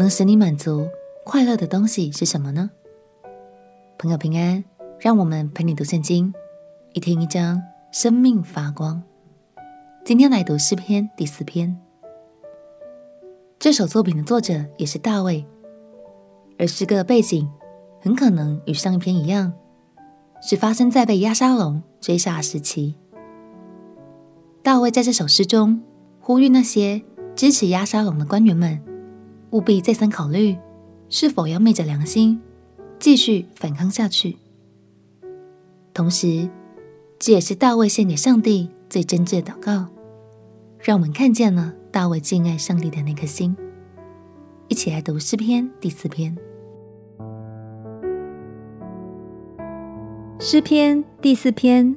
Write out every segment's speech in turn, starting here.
能使你满足、快乐的东西是什么呢？朋友平安，让我们陪你读圣经，一天一章，生命发光。今天来读诗篇第四篇。这首作品的作者也是大卫，而诗歌的背景很可能与上一篇一样，是发生在被押沙龙追杀时期。大卫在这首诗中呼吁那些支持押沙龙的官员们，务必再三考虑是否要昧着良心继续反抗下去。同时，这也是大卫献给上帝最真挚的祷告，让我们看见了。大卫敬爱上帝的那颗心，一起来读诗篇第四篇。诗篇第四篇，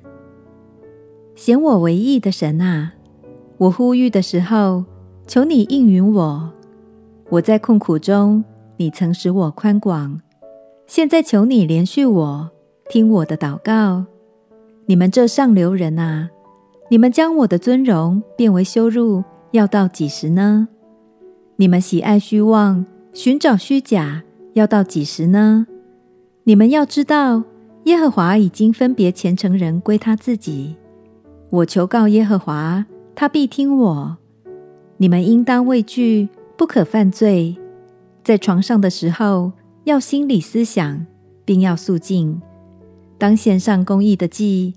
显我为义的神啊，我呼吁的时候，求你应允我。我在困苦中，你曾使我宽广。现在求你怜恤我，听我的祷告。你们这上流人啊，你们将我的尊荣变为羞辱。要到几时呢？你们喜爱虚妄，寻找虚假，要到几时呢？你们要知道，耶和华已经分别虔诚人归他自己。我求告耶和华，他必听我。你们应当畏惧，不可犯罪。在床上的时候，要心里思想，并要肃静。当献上公义的祭，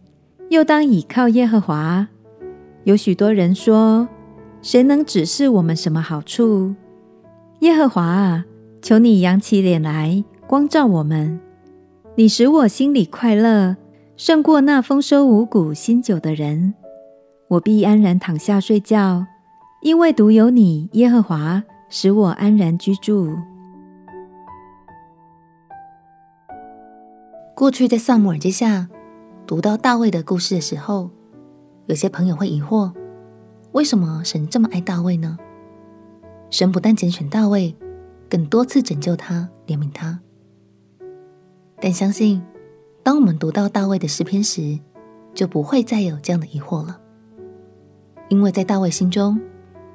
又当倚靠耶和华。有许多人说。谁能指示我们什么好处？耶和华啊，求你扬起脸来，光照我们。你使我心里快乐，胜过那丰收五谷新酒的人。我必安然躺下睡觉，因为独有你，耶和华，使我安然居住。过去在撒母耳记下读到大卫的故事的时候，有些朋友会疑惑。为什么神这么爱大卫呢？神不但拣选大卫，更多次拯救他、怜悯他。但相信，当我们读到大卫的诗篇时，就不会再有这样的疑惑了。因为在大卫心中，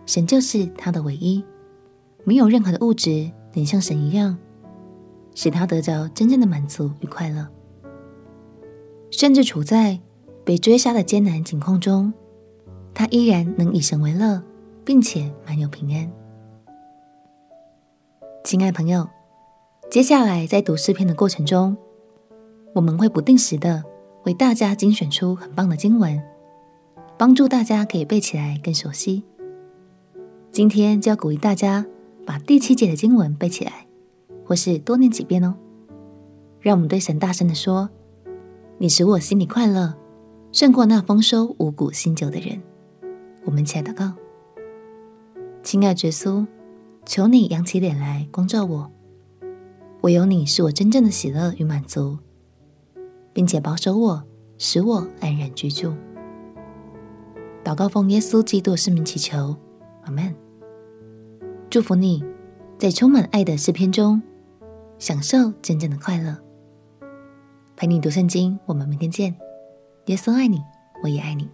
神就是他的唯一，没有任何的物质能像神一样，使他得着真正的满足与快乐。甚至处在被追杀的艰难境况中。他依然能以神为乐，并且满有平安。亲爱朋友，接下来在读诗篇的过程中，我们会不定时的为大家精选出很棒的经文，帮助大家可以背起来更熟悉。今天就要鼓励大家把第七节的经文背起来，或是多念几遍哦。让我们对神大声的说：“你使我心里快乐，胜过那丰收五谷新酒的人。”我们起来祷告，亲爱的耶稣，求你扬起脸来光照我。唯有你是我真正的喜乐与满足，并且保守我，使我安然居住。祷告奉耶稣基督圣名祈求，阿门。祝福你在充满爱的诗篇中享受真正的快乐。陪你读圣经，我们明天见。耶稣爱你，我也爱你。